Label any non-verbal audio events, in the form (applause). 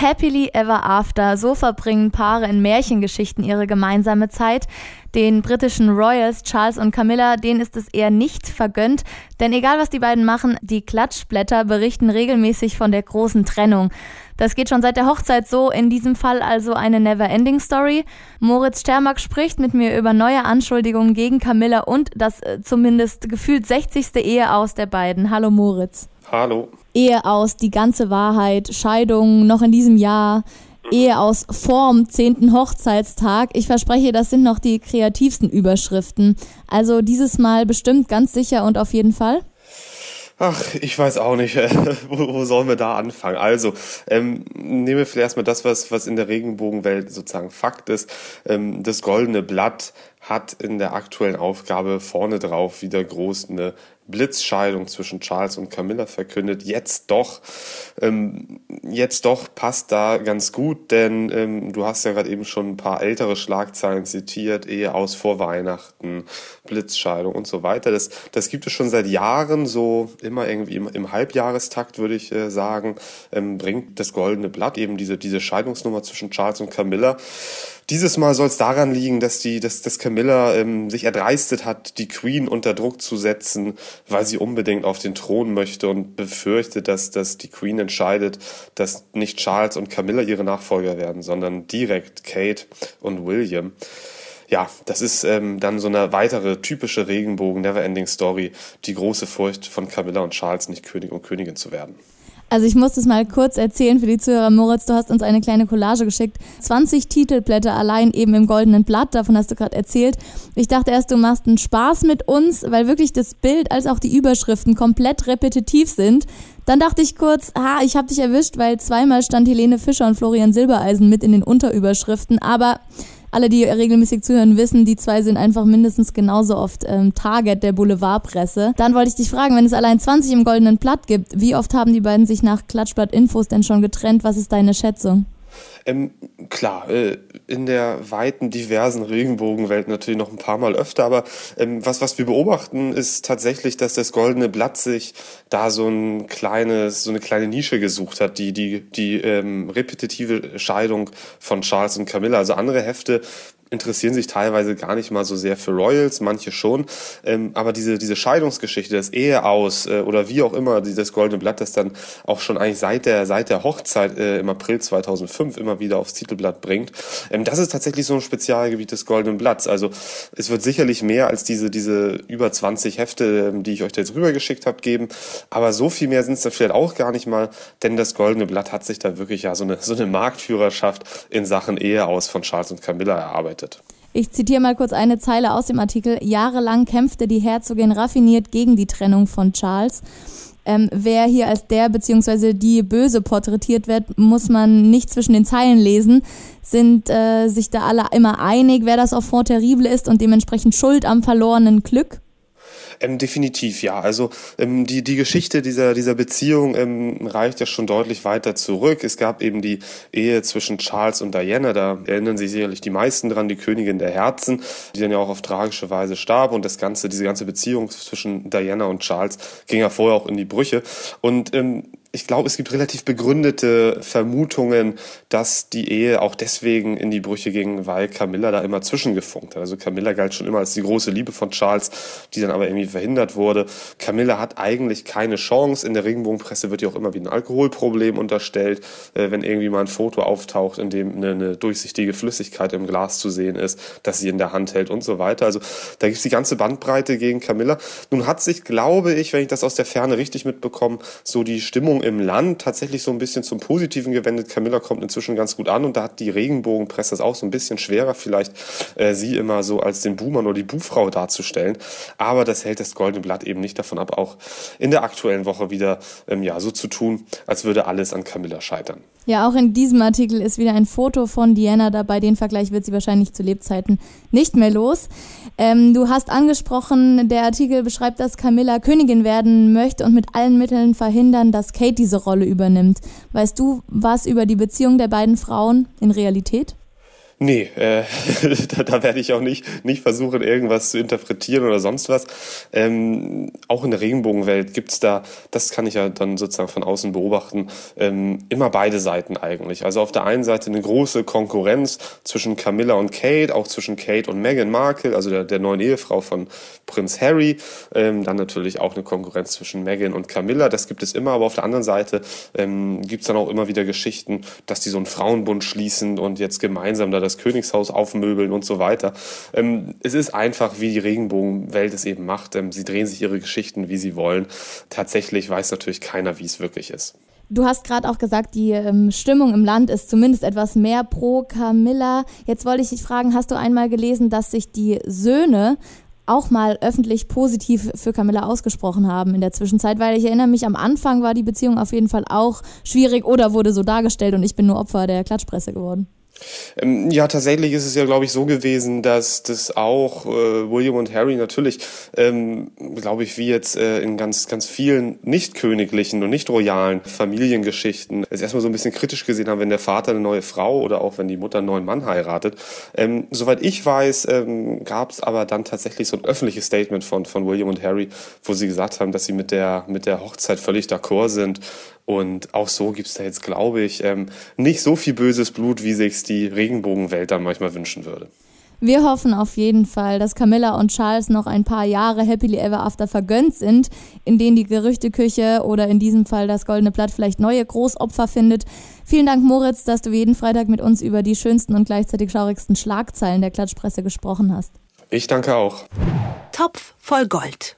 Happily Ever After, so verbringen Paare in Märchengeschichten ihre gemeinsame Zeit. Den britischen Royals Charles und Camilla, denen ist es eher nicht vergönnt, denn egal was die beiden machen, die Klatschblätter berichten regelmäßig von der großen Trennung. Das geht schon seit der Hochzeit so, in diesem Fall also eine Never-Ending Story. Moritz Stermack spricht mit mir über neue Anschuldigungen gegen Camilla und das äh, zumindest gefühlt 60. Ehe aus der beiden. Hallo Moritz. Hallo. Ehe aus, die ganze Wahrheit, Scheidung noch in diesem Jahr. Ehe aus vorm 10. Hochzeitstag. Ich verspreche, das sind noch die kreativsten Überschriften. Also dieses Mal bestimmt ganz sicher und auf jeden Fall. Ach, ich weiß auch nicht, (laughs) wo, wo sollen wir da anfangen? Also, ähm, nehmen wir vielleicht erstmal das, was, was in der Regenbogenwelt sozusagen Fakt ist. Ähm, das goldene Blatt hat in der aktuellen Aufgabe vorne drauf wieder groß eine Blitzscheidung zwischen Charles und Camilla verkündet. Jetzt doch, ähm, jetzt doch passt da ganz gut, denn ähm, du hast ja gerade eben schon ein paar ältere Schlagzeilen zitiert, Ehe aus vor Weihnachten, Blitzscheidung und so weiter. Das, das gibt es schon seit Jahren, so immer irgendwie im, im Halbjahrestakt, würde ich äh, sagen, ähm, bringt das Goldene Blatt eben diese, diese Scheidungsnummer zwischen Charles und Camilla. Dieses Mal soll es daran liegen, dass die, dass, dass Camilla ähm, sich erdreistet hat, die Queen unter Druck zu setzen, weil sie unbedingt auf den Thron möchte und befürchtet, dass, dass die Queen entscheidet, dass nicht Charles und Camilla ihre Nachfolger werden, sondern direkt Kate und William ja, das ist ähm, dann so eine weitere typische Regenbogen Neverending Story, die große Furcht von Camilla und Charles nicht König und Königin zu werden. Also ich muss das mal kurz erzählen für die Zuhörer. Moritz, du hast uns eine kleine Collage geschickt. 20 Titelblätter allein eben im goldenen Blatt, davon hast du gerade erzählt. Ich dachte erst, du machst einen Spaß mit uns, weil wirklich das Bild als auch die Überschriften komplett repetitiv sind. Dann dachte ich kurz, ha, ich habe dich erwischt, weil zweimal stand Helene Fischer und Florian Silbereisen mit in den Unterüberschriften. Aber alle, die regelmäßig zuhören, wissen, die zwei sind einfach mindestens genauso oft ähm, Target der Boulevardpresse. Dann wollte ich dich fragen, wenn es allein 20 im goldenen Blatt gibt, wie oft haben die beiden sich nach Klatschblatt Infos denn schon getrennt? Was ist deine Schätzung? Ähm, klar, äh, in der weiten, diversen Regenbogenwelt natürlich noch ein paar Mal öfter, aber ähm, was, was wir beobachten, ist tatsächlich, dass das Goldene Blatt sich da so ein kleines, so eine kleine Nische gesucht hat, die, die, die ähm, repetitive Scheidung von Charles und Camilla. Also andere Hefte interessieren sich teilweise gar nicht mal so sehr für Royals, manche schon. Ähm, aber diese, diese Scheidungsgeschichte, das Ehe aus äh, oder wie auch immer, dieses Goldene Blatt, das dann auch schon eigentlich seit der, seit der Hochzeit äh, im April 2005 immer wieder aufs Titelblatt bringt, ähm, das ist tatsächlich so ein Spezialgebiet des Goldenen Blatts. Also es wird sicherlich mehr als diese, diese über 20 Hefte, ähm, die ich euch da jetzt rübergeschickt habe, geben. Aber so viel mehr sind es dann vielleicht auch gar nicht mal, denn das Goldene Blatt hat sich da wirklich ja so eine, so eine Marktführerschaft in Sachen Ehe aus von Charles und Camilla erarbeitet bedeutet. Ich zitiere mal kurz eine Zeile aus dem Artikel. Jahrelang kämpfte die Herzogin raffiniert gegen die Trennung von Charles. Ähm, wer hier als der bzw. die Böse porträtiert wird, muss man nicht zwischen den Zeilen lesen. Sind äh, sich da alle immer einig, wer das Enfant terrible ist und dementsprechend schuld am verlorenen Glück? Ähm, definitiv, ja. Also ähm, die, die Geschichte dieser, dieser Beziehung ähm, reicht ja schon deutlich weiter zurück. Es gab eben die Ehe zwischen Charles und Diana, da erinnern sich sicherlich die meisten dran, die Königin der Herzen, die dann ja auch auf tragische Weise starb und das ganze, diese ganze Beziehung zwischen Diana und Charles ging ja vorher auch in die Brüche. Und ähm, ich glaube, es gibt relativ begründete Vermutungen, dass die Ehe auch deswegen in die Brüche ging, weil Camilla da immer zwischengefunkt hat. Also Camilla galt schon immer als die große Liebe von Charles, die dann aber irgendwie verhindert wurde. Camilla hat eigentlich keine Chance. In der Regenbogenpresse wird ihr auch immer wie ein Alkoholproblem unterstellt, äh, wenn irgendwie mal ein Foto auftaucht, in dem eine, durchsichtige Flüssigkeit im Glas zu sehen ist, dass sie in der Hand hält und so weiter. Also da gibt es die ganze Bandbreite gegen Camilla. Nun hat sich, glaube ich, wenn ich das aus der Ferne richtig mitbekomme, so die Stimmung Stimmung im Land tatsächlich so ein bisschen zum Positiven gewendet. Camilla kommt inzwischen ganz gut an und da hat die Regenbogenpresse es auch so ein bisschen schwerer, vielleicht äh, sie immer so als den Buhmann oder die Buhfrau darzustellen. Aber das hält das Goldene Blatt eben nicht davon ab, auch in der aktuellen Woche wieder ähm, ja, so zu tun, als würde alles an Camilla scheitern. Ja, auch in diesem Artikel ist wieder ein Foto von Diana dabei. Den Vergleich wird sie wahrscheinlich zu Lebzeiten nicht mehr los. Ähm, du hast angesprochen, der Artikel beschreibt, dass Camilla Königin werden möchte und mit allen Mitteln verhindern, dass Kate diese Rolle übernimmt. Weißt du was über die Beziehung der beiden Frauen in Realität? Nee, äh, (laughs) da, da werde ich auch nicht, nicht versuchen, irgendwas zu interpretieren oder sonst was. Ähm, auch in der Regenbogenwelt gibt's da, das kann ich ja dann sozusagen von außen beobachten, ähm, immer beide Seiten eigentlich. Also auf der einen Seite eine große Konkurrenz zwischen Camilla und Kate, auch zwischen Kate und Meghan Markle, also der, der neuen Ehefrau von Prinz Harry. Ähm, dann natürlich auch eine Konkurrenz zwischen Meghan und Camilla, das gibt es immer. Aber auf der anderen Seite ähm, gibt's dann auch immer wieder Geschichten, dass die so einen Frauenbund schließen und jetzt gemeinsam da das Königshaus aufmöbeln und so weiter. Ähm, es ist einfach, wie die Regenbogenwelt es eben macht. Ähm, sie drehen sich ihre Geschichten, wie sie wollen. Tatsächlich weiß natürlich keiner, wie es wirklich ist. Du hast gerade auch gesagt, die ähm, Stimmung im Land ist zumindest etwas mehr pro Camilla. Jetzt wollte ich dich fragen, hast du einmal gelesen, dass sich die Söhne auch mal öffentlich positiv für Camilla ausgesprochen haben in der Zwischenzeit, weil ich erinnere mich, am Anfang war die Beziehung auf jeden Fall auch schwierig oder wurde so dargestellt und ich bin nur Opfer der Klatschpresse geworden. Ähm, ja, tatsächlich ist es ja, glaube ich, so gewesen, dass das auch äh, William und Harry natürlich, ähm, glaube ich, wie jetzt äh, in ganz, ganz vielen nicht königlichen und nicht royalen Familiengeschichten es erstmal so ein bisschen kritisch gesehen haben, wenn der Vater eine neue Frau oder auch wenn die Mutter einen neuen Mann heiratet. Ähm, soweit ich weiß, ähm, gab es aber dann tatsächlich so ein öffentliches Statement von, von William und Harry, wo sie gesagt haben, dass sie mit der, mit der Hochzeit völlig d'accord sind und auch so gibt es da jetzt, glaube ich, ähm, nicht so viel böses Blut, wie sich die Regenbogenwelt dann manchmal wünschen würde. Wir hoffen auf jeden Fall, dass Camilla und Charles noch ein paar Jahre Happily Ever After vergönnt sind, in denen die Gerüchteküche oder in diesem Fall das Goldene Blatt vielleicht neue Großopfer findet. Vielen Dank, Moritz, dass du jeden Freitag mit uns über die schönsten und gleichzeitig schaurigsten Schlagzeilen der Klatschpresse gesprochen hast. Ich danke auch. Topf voll Gold.